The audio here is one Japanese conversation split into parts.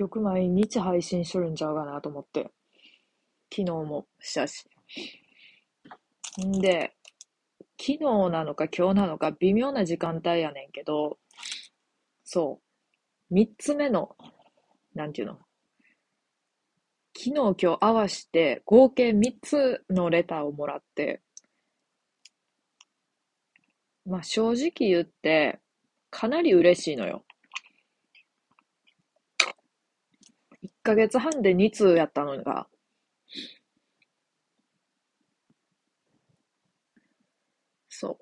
局毎日配信しとるんちゃうかなと思って。昨日もしたし。んで、昨日なのか今日なのか微妙な時間帯やねんけど、そう。三つ目の、なんていうの？昨日今日合わして合計三つのレターをもらって、まあ正直言って、かなり嬉しいのよ。ヶ月半で2通やったのが、そ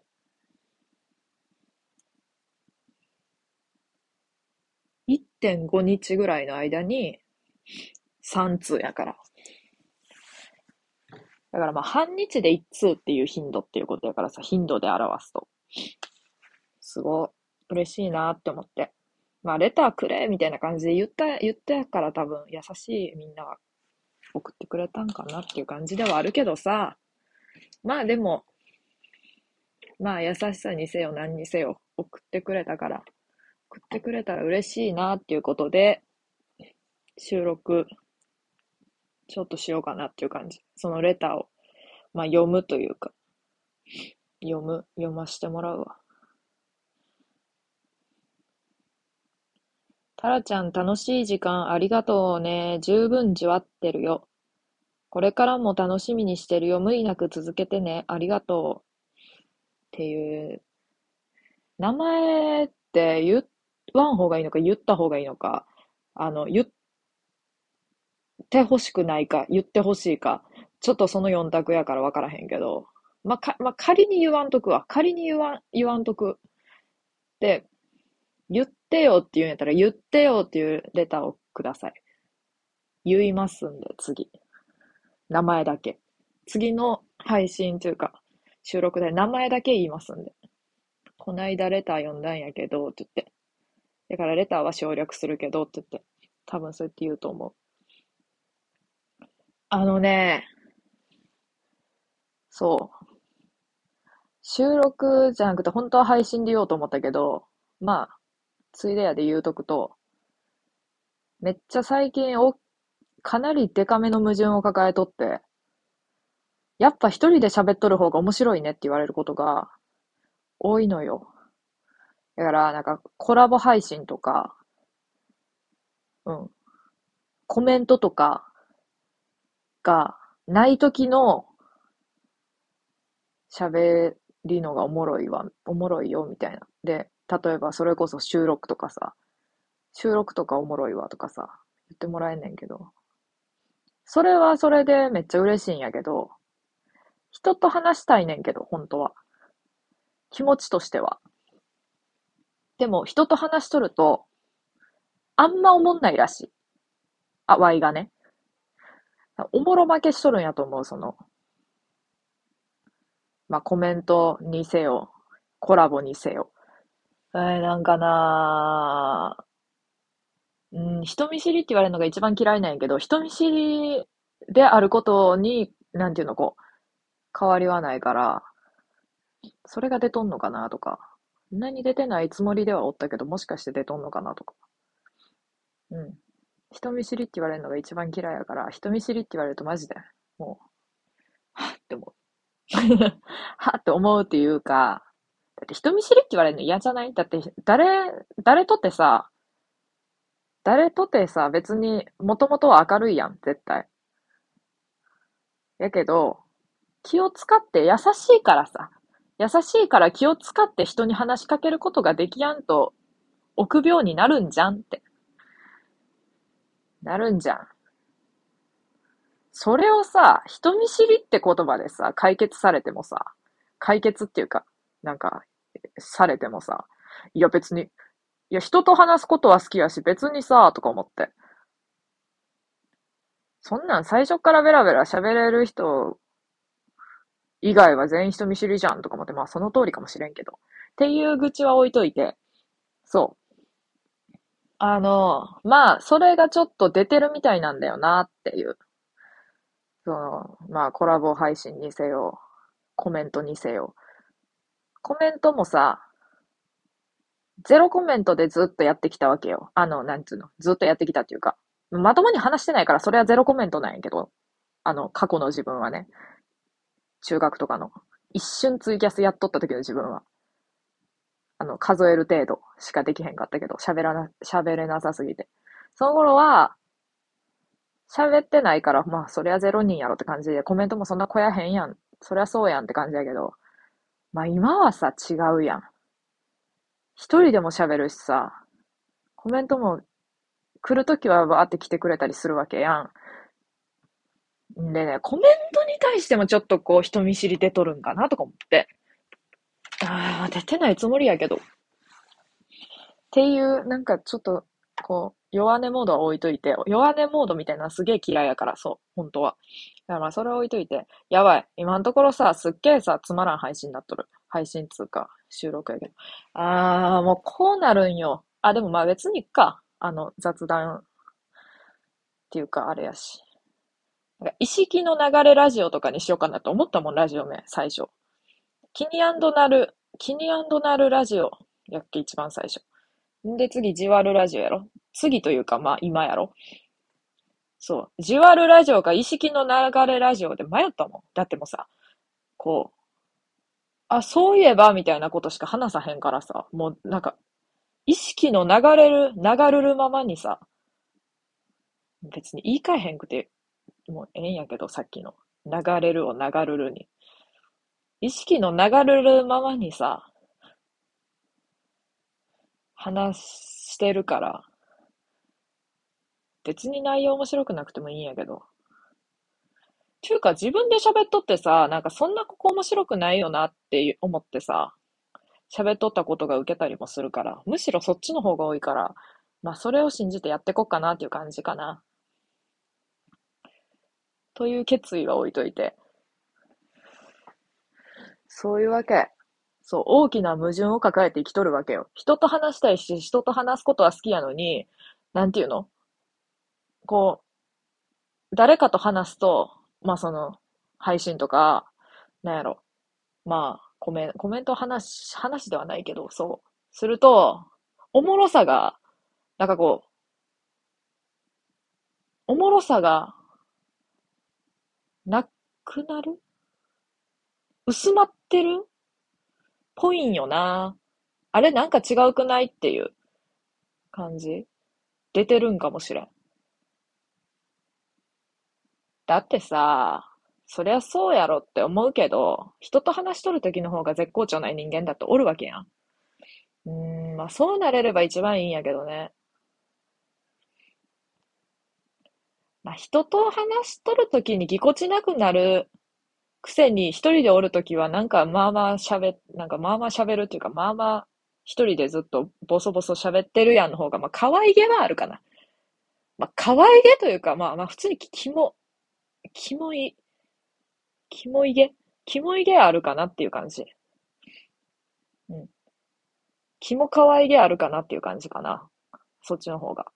う。1.5日ぐらいの間に3通やから。だからまあ半日で1通っていう頻度っていうことやからさ、頻度で表すと。すごい嬉しいなって思って。まあレターくれみたいな感じで言った、言ったから多分優しいみんなが送ってくれたんかなっていう感じではあるけどさ、まあでも、まあ優しさにせよ何にせよ送ってくれたから、送ってくれたら嬉しいなっていうことで、収録、ちょっとしようかなっていう感じ。そのレターを、まあ読むというか、読む、読ませてもらうわ。タラちゃん楽しい時間ありがとうね。十分じわってるよ。これからも楽しみにしてるよ。無理なく続けてね。ありがとう。っていう。名前って言わん方がいいのか言った方がいいのか。あの、言ってほしくないか、言ってほしいか。ちょっとその4択やから分からへんけど。まあ、か、まあ、仮に言わんとくわ。仮に言わん、言わんとく。で、言ってよって言うんやったら、言ってよっていうレターをください。言いますんで、次。名前だけ。次の配信というか、収録で名前だけ言いますんで。こないだレター読んだんやけど、って言って。だからレターは省略するけど、って言って。多分そうやって言うと思う。あのね、そう。収録じゃなくて、本当は配信で言おうと思ったけど、まあ、ついでやで言うとくと、めっちゃ最近お、かなりデカめの矛盾を抱えとって、やっぱ一人で喋っとる方が面白いねって言われることが多いのよ。だから、なんかコラボ配信とか、うん、コメントとかがない時の喋りのがおもろいわ、おもろいよみたいな。で、例えばそれこそ収録とかさ、収録とかおもろいわとかさ、言ってもらえんねんけど、それはそれでめっちゃ嬉しいんやけど、人と話したいねんけど、本当は。気持ちとしては。でも、人と話しとると、あんま思んないらしい。あ、ワイがね。おもろ負けしとるんやと思う、その。まあ、コメントにせよ、コラボにせよ。えー、なんかなうん、人見知りって言われるのが一番嫌いなんやけど、人見知りであることに、なんていうの、こう、変わりはないから、それが出とんのかなとか、そんなに出てないつもりではおったけど、もしかして出とんのかなとか。うん。人見知りって言われるのが一番嫌いやから、人見知りって言われるとマジで、もう、はって思う。はって思うっていうか、だって人見知りって言われるの嫌じゃない？だって、誰、誰とってさ、誰とってさ、別に、もともとは明るいやん、絶対。やけど、気を使って優しいからさ、優しいから気を使って人に話しかけることができやんと、臆病になるんじゃんって。なるんじゃん。それをさ、人見知りって言葉でさ、解決されてもさ、解決っていうか、なんか、されてもさ、いや別に、いや人と話すことは好きやし、別にさ、とか思って。そんなん最初からベラベラ喋れる人以外は全員人見知りじゃんとか思って、まあその通りかもしれんけど。っていう愚痴は置いといて、そう。あの、まあ、それがちょっと出てるみたいなんだよなっていう。その、まあ、コラボ配信にせよ、コメントにせよ。コメントもさ、ゼロコメントでずっとやってきたわけよ。あの、なんつうの、ずっとやってきたっていうか、まともに話してないから、それはゼロコメントなんやけど、あの、過去の自分はね。中学とかの。一瞬ツイキャスやっとった時の自分は。あの、数える程度しかできへんかったけど、喋らな、喋れなさすぎて。その頃は、喋ってないから、まあ、そりゃゼロ人やろって感じで、コメントもそんな小やへんやん。そりゃそうやんって感じやけど、まあ今はさ、違うやん。一人でも喋るしさ、コメントも来るときはバーって来てくれたりするわけやん。でね、コメントに対してもちょっとこう人見知り出とるんかなとか思って。ああ、出てないつもりやけど。っていう、なんかちょっと、こう、弱音モードは置いといて、弱音モードみたいなすげえ嫌いやから、そう、本当は。だからまあそれ置いといて、やばい。今のところさ、すっげえさ、つまらん配信になっとる。配信つうか、収録やけど。あー、もうこうなるんよ。あ、でもまあ別にか。あの、雑談っていうか、あれやし。なんか意識の流れラジオとかにしようかなと思ったもん、ラジオ名、最初。キニなる、キニなるラジオやっけ、一番最初。んで、次、じわるラジオやろ。次というか、まあ、今やろ。そう。じわるラジオか意識の流れラジオで迷ったもん。だってもさ、こう、あ、そういえば、みたいなことしか話さへんからさ、もう、なんか、意識の流れる、流れるままにさ、別に言い換えへんくて、もうええんやけど、さっきの。流れるを流るるに。意識の流れるままにさ、話してるから、別に内容面白くなくてもいいんやけど。ちゅうか自分で喋っとってさ、なんかそんなここ面白くないよなって思ってさ、喋っとったことが受けたりもするから、むしろそっちの方が多いから、まあそれを信じてやってこっかなっていう感じかな。という決意は置いといて。そういうわけ。そう、大きな矛盾を抱えて生きとるわけよ。人と話したいし、人と話すことは好きやのに、なんていうの？こう、誰かと話すと、まあその、配信とか、なんやろ。まあ、コメントコメント話、話ではないけど、そう。すると、おもろさが、なんかこう、おもろさが、なくなる？薄まってる？ぽいんよな。あれなんか違うくないっていう感じ出てるんかもしれん。だってさ、そりゃそうやろって思うけど、人と話しとる時の方が絶好調ない人間だっておるわけやん。うーん、まあそうなれれば一番いいんやけどね。まあ人と話しとる時にぎこちなくなるくせに一人でおるときはなんかまあまあ喋、なんかまあまあ喋るっていうかまあまあ一人でずっとボソボソ喋ってるやんの方がまあ可愛げはあるかな。まあ可愛げというかまあまあ普通にキモ、キモい、キモいげキモいげあるかなっていう感じ。うん。キモ可愛げあるかなっていう感じかな。そっちの方が。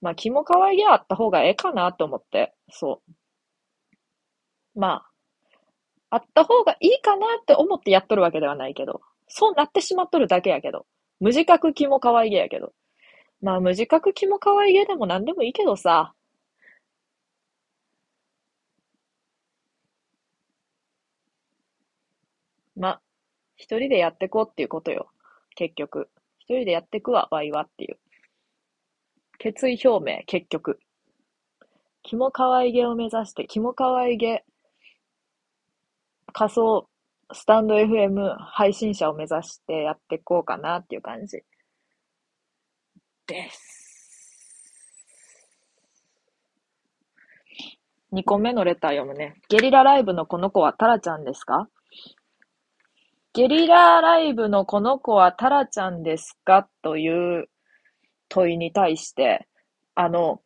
まあ、キモ可愛げあった方がええかなと思って、そう。まあ、あった方がいいかなって思ってやっとるわけではないけど、そうなってしまっとるだけやけど、無自覚気も可愛げやけど。まあ無自覚気も可愛げでも何でもいいけどさ、まあ、一人でやってこうっていうことよ。結局。一人でやってくわ、ワイはっていう。決意表明、結局。キモ可愛げを目指して、キモ可愛げ仮想スタンド FM 配信者を目指してやっていこうかなっていう感じです。2個目のレター読むね。ゲリラライブのこの子はタラちゃんですか？ゲリラライブのこの子はタラちゃんですか？という問いに対して、あの、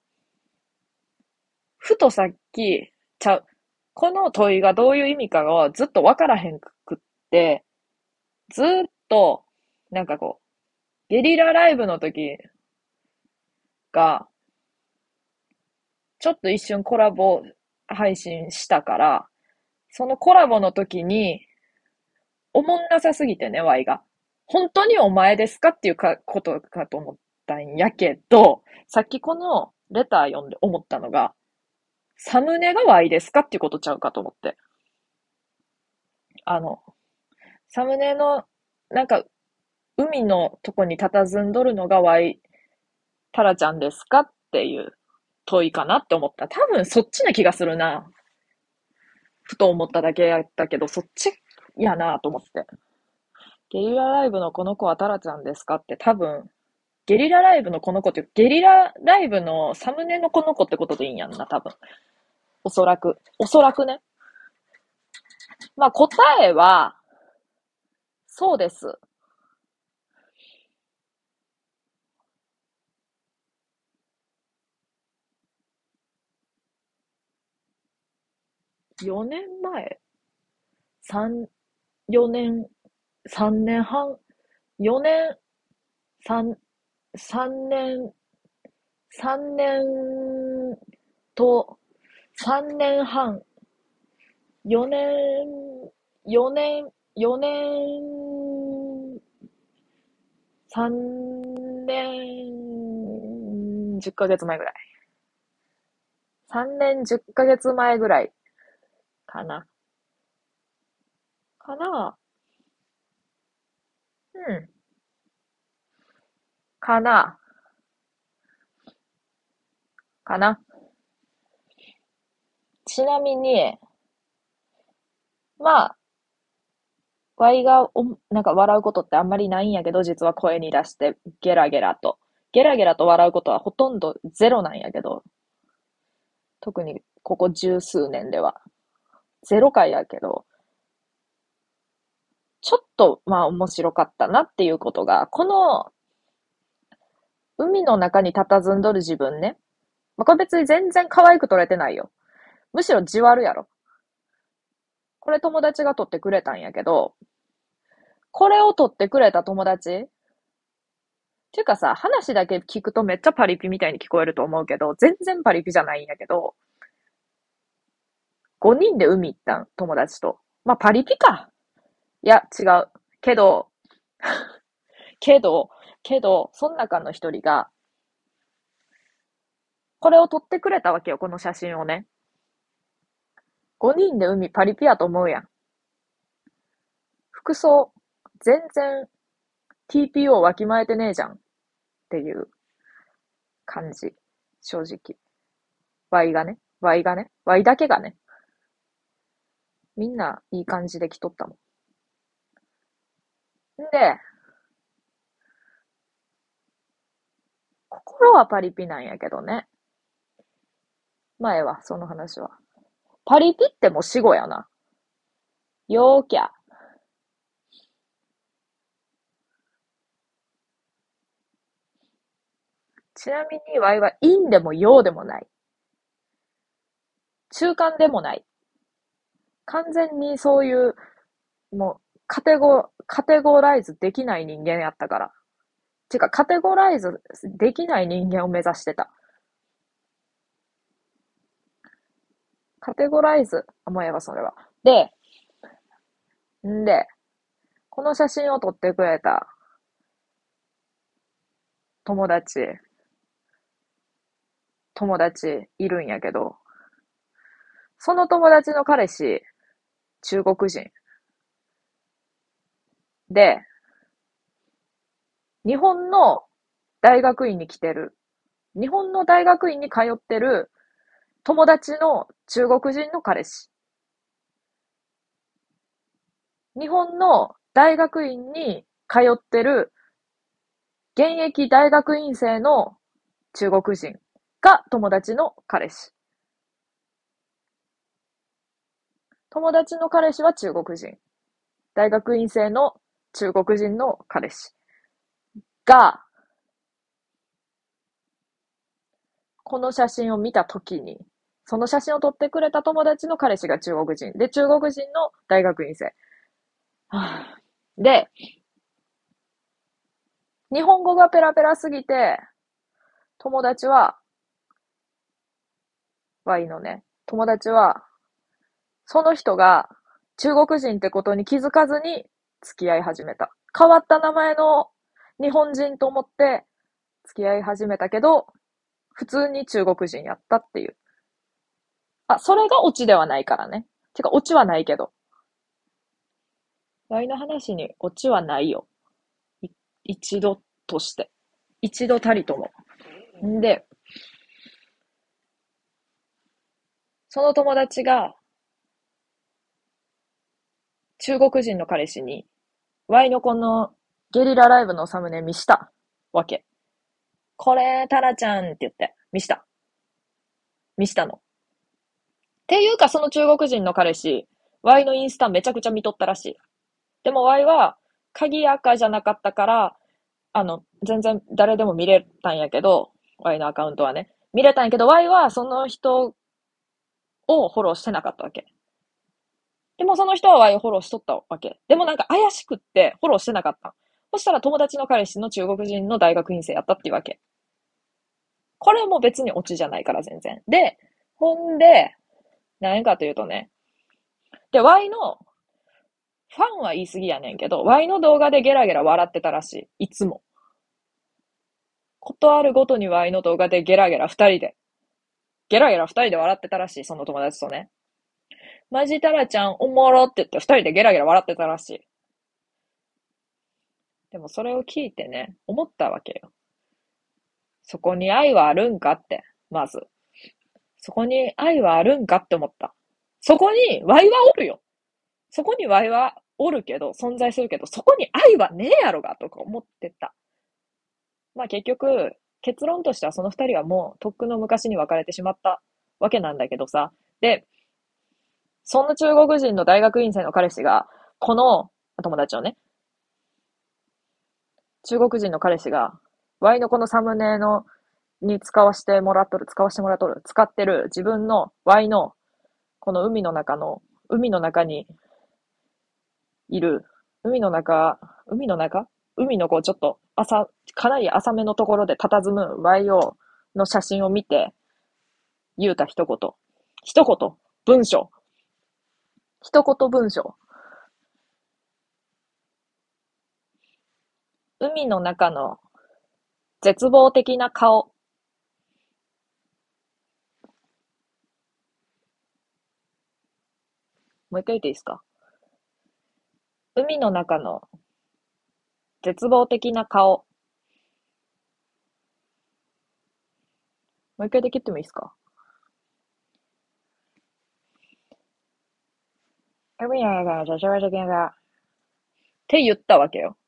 ふとさっき、ちゃう、この問いがどういう意味かがずっとわからへんくって、ずっと、なんかこう、ゲリラライブの時が、ちょっと一瞬コラボ配信したから、そのコラボの時に、おもんなさすぎてね、ワイが。本当にお前ですかっていうかことかと思ったんやけど、さっきこのレター読んで思ったのが、サムネが Y ですかっていうことちゃうかと思って。あの、サムネの、なんか、海のとこに佇んどるのが Y、タラちゃんですかっていう問いかなって思った。多分そっちな気がするな。ふと思っただけやったけど、そっちやなと思って。ゲリラライブのこの子はタラちゃんですかって多分、ゲリラライブのこの子って、ゲリラライブのサムネのこの子ってことでいいんやんな、多分。おそらく。おそらくね。まあ答えは、そうです。4年前 ?3、4年、3年半、4年、3、3年、3年と、3年半、4年、4年、4年、3年、10ヶ月前ぐらい。3年10ヶ月前ぐらいかな。かなうん。かなかなちなみに、まあ、ワイがお、なんか笑うことってあんまりないんやけど、実は声に出してゲラゲラと。ゲラゲラと笑うことはほとんどゼロなんやけど、特にここ十数年では。ゼロ回やけど、ちょっと、まあ面白かったなっていうことが、この、海の中に佇んどる自分ね。まあ、これ別に全然可愛く撮れてないよ。むしろじわるやろ。これ友達が撮ってくれたんやけど、これを撮ってくれた友達っていうかさ、話だけ聞くとめっちゃパリピみたいに聞こえると思うけど、全然パリピじゃないんやけど、5人で海行ったん、友達と。まあ、パリピか。いや、違う。けど、けど、けど、その中の一人が、これを撮ってくれたわけよ、この写真をね。5人で海パリピやと思うやん。服装、全然 TPO わきまえてねえじゃん。っていう感じ。正直。Y がね。Y がね。Y だけがね。みんないい感じで来とったもん。んで、心はパリピなんやけどね。前は、その話は。パリピっても死語やな。陽キャ。ちなみに、ワイは陰でも陽でもない。中間でもない。完全にそういう、もう、カテゴ、カテゴライズできない人間やったから。てか、カテゴライズできない人間を目指してた。カテゴライズ、あ、もうやば、それは。で、んで、この写真を撮ってくれた友達、友達いるんやけど、その友達の彼氏、中国人。で、日本の大学院に来てる。日本の大学院に通ってる友達の中国人の彼氏。日本の大学院に通ってる現役大学院生の中国人が友達の彼氏。友達の彼氏は中国人。大学院生の中国人の彼氏。が、この写真を見たときに、その写真を撮ってくれた友達の彼氏が中国人。で、中国人の大学院生。で、日本語がペラペラすぎて、友達は、Y のね、友達は、その人が中国人ってことに気づかずに付き合い始めた。変わった名前の日本人と思って付き合い始めたけど、普通に中国人やったっていう。あ、それがオチではないからね。てか、オチはないけど。ワイの話にオチはないよ。い一度として。一度たりとも。んで、その友達が、中国人の彼氏に、ワイのこのゲリラライブのサムネ見したわけ。これ、タラちゃんって言って、見した。見したの。っていうか、その中国人の彼氏、ワイのインスタめちゃくちゃ見とったらしい。でもワイは、鍵赤じゃなかったから、あの、全然誰でも見れたんやけど、Y のアカウントはね。見れたんやけど、Y はその人をフォローしてなかったわけ。でもその人は Y をフォローしとったわけ。でもなんか怪しくってフォローしてなかった。そしたら友達の彼氏の中国人の大学院生やったっていうわけ。これも別にオチじゃないから全然。で、ほんで、何かというとね、で、Y のファンは言い過ぎやねんけど、Y の動画でゲラゲラ笑ってたらしい。いつも。ことあるごとに Y の動画でゲラゲラ二人で。ゲラゲラ二人で笑ってたらしい、その友達とね。マジタラちゃんおもろって言って二人でゲラゲラ笑ってたらしい。でもそれを聞いてね、思ったわけよ。そこに愛はあるんかって、まず。そこに愛はあるんかって思った。そこに Y はおるよ。そこに Y はおるけど、存在するけど、そこに愛はねえやろが、とか思ってた。まあ結局、結論としてはその二人はもうとっくの昔に別れてしまったわけなんだけどさ。で、そんな中国人の大学院生の彼氏が、この友達をね、中国人の彼氏が、Y のこのサムネのに使わせてもらっとる、使わせてもらっとる、使ってる自分の Y のこの海の中の、海の中にいる、海の中、海の中？海のこうちょっと浅、かなり浅めのところで佇む YO の写真を見て、言うた一言。一言。文章。一言文章。海の中の絶望的な顔。もう一回言っていいですか？海の中の絶望的な顔。もう一回できてもいいですか？海の中の絶望的な顔。って言ったわけよ。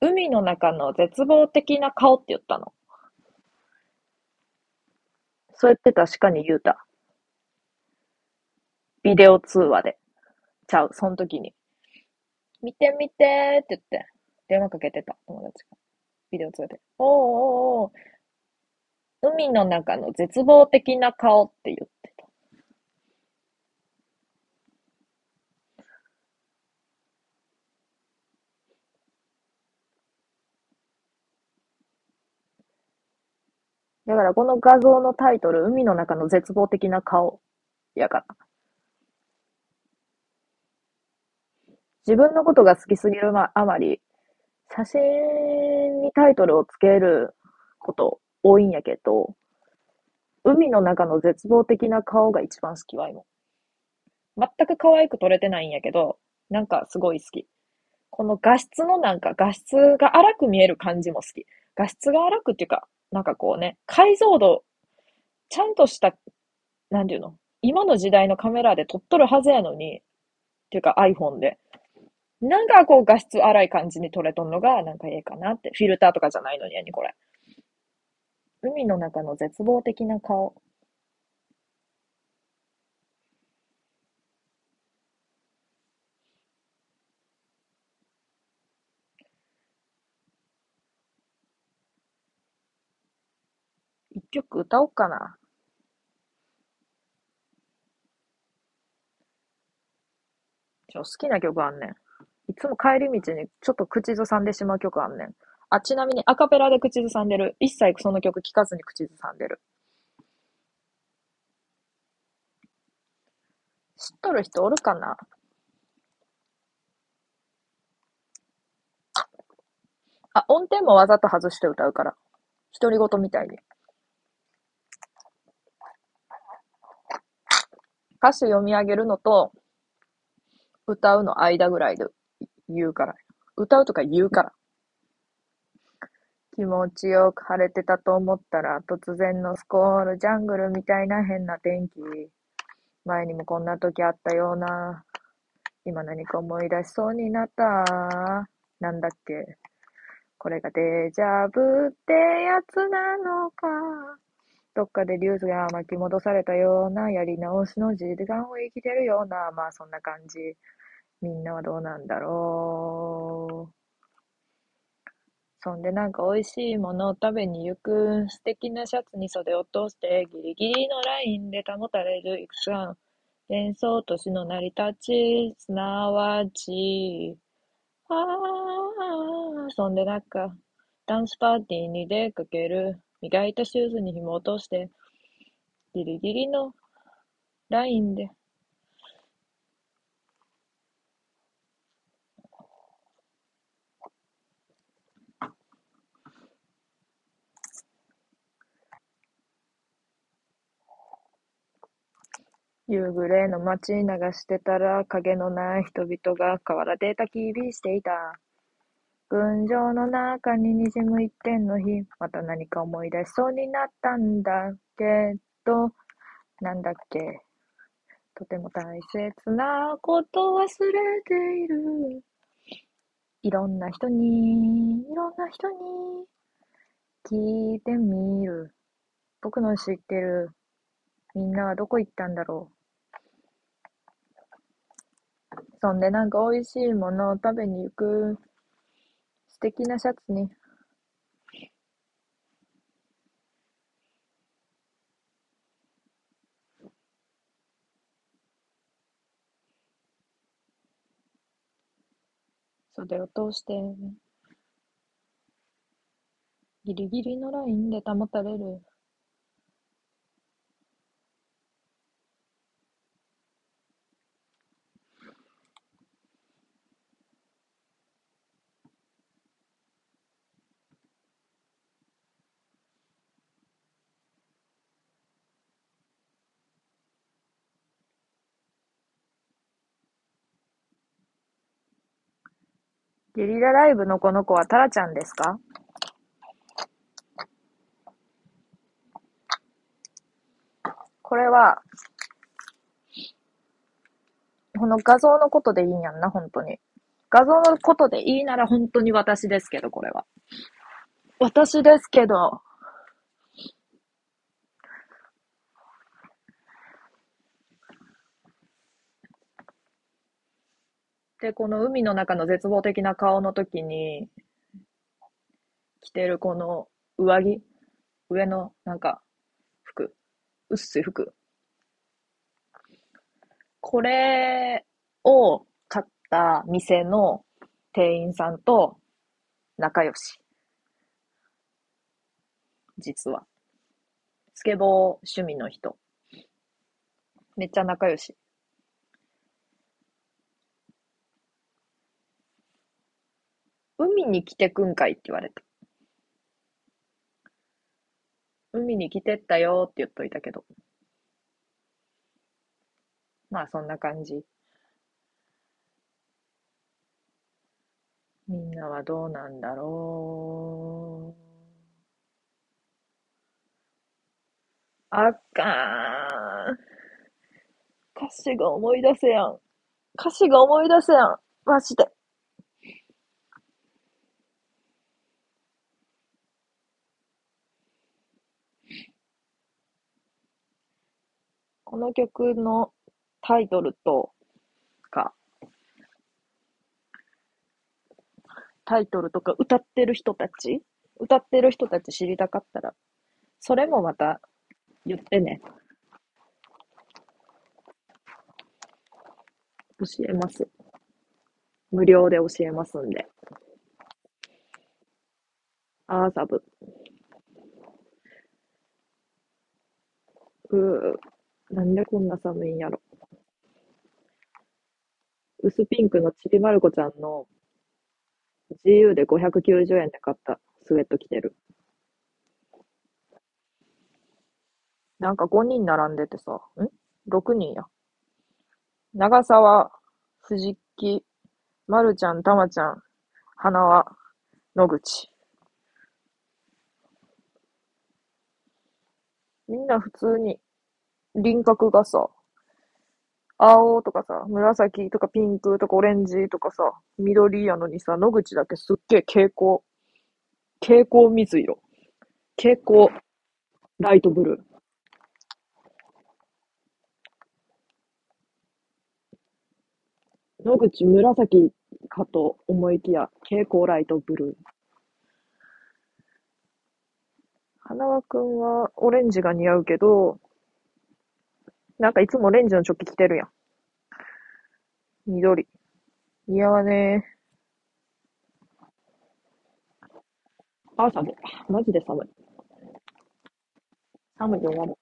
海の中の絶望的な顔って言ったの？そうやって確かに言うた。ビデオ通話で。ちゃう、その時に。見て見てって言って、電話かけてた、友達が。ビデオ通話で。おーおーおー海の中の絶望的な顔って言ってた。だからこの画像のタイトル、海の中の絶望的な顔やから。自分のことが好きすぎるあまり、写真にタイトルをつけること多いんやけど、海の中の絶望的な顔が一番好きわ、今。全く可愛く撮れてないんやけど、なんかすごい好き。この画質のなんか画質が荒く見える感じも好き。画質が荒くっていうか、なんかこうね、解像度、ちゃんとした、なんていうの今の時代のカメラで撮っとるはずやのに、っていうか iPhone で。なんかこう画質荒い感じに撮れとんのがなんかええかなって。フィルターとかじゃないのにやにこれ。海の中の絶望的な顔。一曲歌おうかな。ちょ、好きな曲あんねん。いつも帰り道にちょっと口ずさんでしまう曲あんねん。あ、ちなみにアカペラで口ずさんでる。一切その曲聴かずに口ずさんでる。知っとる人おるかな？あ、音程もわざと外して歌うから。独り言みたいに。歌詞読み上げるのと、歌うの間ぐらいで言うから。歌うとか言うから。気持ちよく晴れてたと思ったら、突然のスコール、ジャングルみたいな変な天気。前にもこんな時あったような。今何か思い出しそうになった。なんだっけ。これがデジャブってやつなのか。どっかでリュースが巻き戻されたような、やり直しの時間を生きてるような、まあそんな感じ。みんなはどうなんだろう。そんでなんか美味しいものを食べに行く。素敵なシャツに袖を通してギリギリのラインで保たれるいくつかの幻想都市の成り立ち、すなわち、ああ、そんでなんか、ダンスパーティーに出かける。磨いたシューズに紐を通して、ギリギリのラインで夕暮れの街に流してたら影のない人々が河原で焚き火していた。群青の中に滲む一点の日、また何か思い出しそうになったんだけど、なんだっけ？とても大切なこと忘れている。いろんな人に、いろんな人に聞いてみる。僕の知ってるみんなはどこ行ったんだろう。そんでなんか美味しいものを食べに行く。素敵なシャツね。袖を通して、ギリギリのラインで保たれる。ゲリラライブのこの子はタラちゃんですか？これは、この画像のことでいいんやんな、本当に。画像のことでいいなら本当に私ですけど、これは。私ですけど、で、この海の中の絶望的な顔の時に、着てるこの上着、上のなんか服、薄い服。これを買った店の店員さんと仲良し。実は。スケボー趣味の人。めっちゃ仲良し。海に来てくんかいって言われた。海に来てったよって言っといたけど。まあそんな感じ。みんなはどうなんだろう。あかん。歌詞が思い出せやん。歌詞が思い出せやん。マジで。この曲のタイトルとか、タイトルとか歌ってる人たち歌ってる人たち知りたかったら、それもまた言ってね。教えます。無料で教えますんで。アーサブ。うー。なんでこんな寒いんやろ。薄ピンクのちびまる子ちゃんの GU で590円で買ったスウェット着てる。なんか5人並んでてさ、ん ?6 人や。長澤、藤木、まるちゃん、たまちゃん、花輪、野口。みんな普通に輪郭がさ、青とかさ、紫とかピンクとかオレンジとかさ、緑やのにさ、野口だけすっげえ蛍光、蛍光水色。蛍光ライトブルー。野口紫かと思いきや、蛍光ライトブルー。花輪くんはオレンジが似合うけど、なんかいつもレンジのチョッキ着てるやん。緑。似合わねえ。あ、寒い。マジで寒い。寒いで終わる。